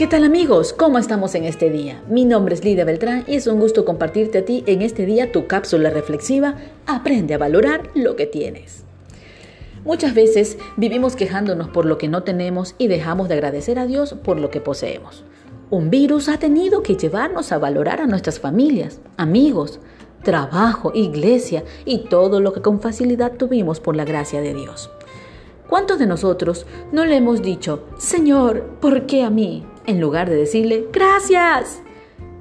¿Qué tal amigos? ¿Cómo estamos en este día? Mi nombre es Lidia Beltrán y es un gusto compartirte a ti en este día tu cápsula reflexiva Aprende a valorar lo que tienes. Muchas veces vivimos quejándonos por lo que no tenemos y dejamos de agradecer a Dios por lo que poseemos. Un virus ha tenido que llevarnos a valorar a nuestras familias, amigos, trabajo, iglesia y todo lo que con facilidad tuvimos por la gracia de Dios. ¿Cuántos de nosotros no le hemos dicho, Señor, ¿por qué a mí? En lugar de decirle gracias.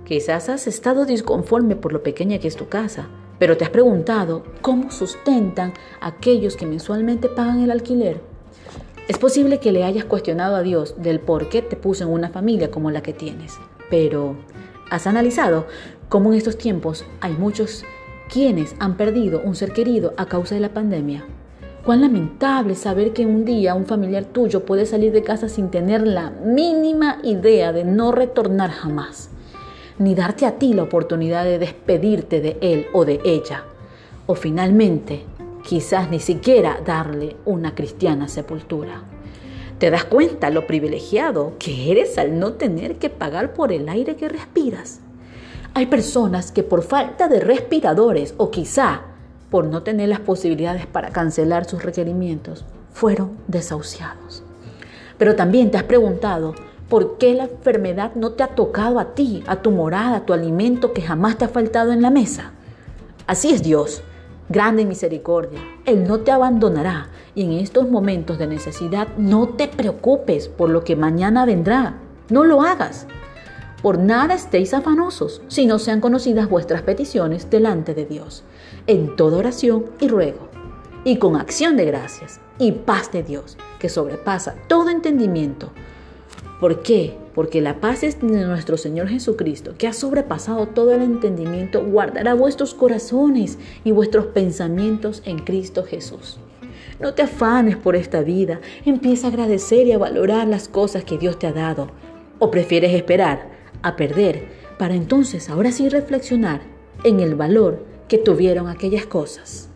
Quizás has estado disconforme por lo pequeña que es tu casa, pero te has preguntado cómo sustentan aquellos que mensualmente pagan el alquiler. Es posible que le hayas cuestionado a Dios del por qué te puso en una familia como la que tienes, pero has analizado cómo en estos tiempos hay muchos quienes han perdido un ser querido a causa de la pandemia. Cuán lamentable saber que un día un familiar tuyo puede salir de casa sin tener la mínima idea de no retornar jamás, ni darte a ti la oportunidad de despedirte de él o de ella, o finalmente quizás ni siquiera darle una cristiana sepultura. ¿Te das cuenta lo privilegiado que eres al no tener que pagar por el aire que respiras? Hay personas que por falta de respiradores o quizá por no tener las posibilidades para cancelar sus requerimientos, fueron desahuciados. Pero también te has preguntado, ¿por qué la enfermedad no te ha tocado a ti, a tu morada, a tu alimento que jamás te ha faltado en la mesa? Así es Dios, grande misericordia. Él no te abandonará y en estos momentos de necesidad no te preocupes por lo que mañana vendrá. No lo hagas. Por nada estéis afanosos, si no sean conocidas vuestras peticiones delante de Dios, en toda oración y ruego, y con acción de gracias y paz de Dios, que sobrepasa todo entendimiento. ¿Por qué? Porque la paz es de nuestro Señor Jesucristo, que ha sobrepasado todo el entendimiento, guardará vuestros corazones y vuestros pensamientos en Cristo Jesús. No te afanes por esta vida, empieza a agradecer y a valorar las cosas que Dios te ha dado. ¿O prefieres esperar a perder, para entonces ahora sí reflexionar en el valor que tuvieron aquellas cosas.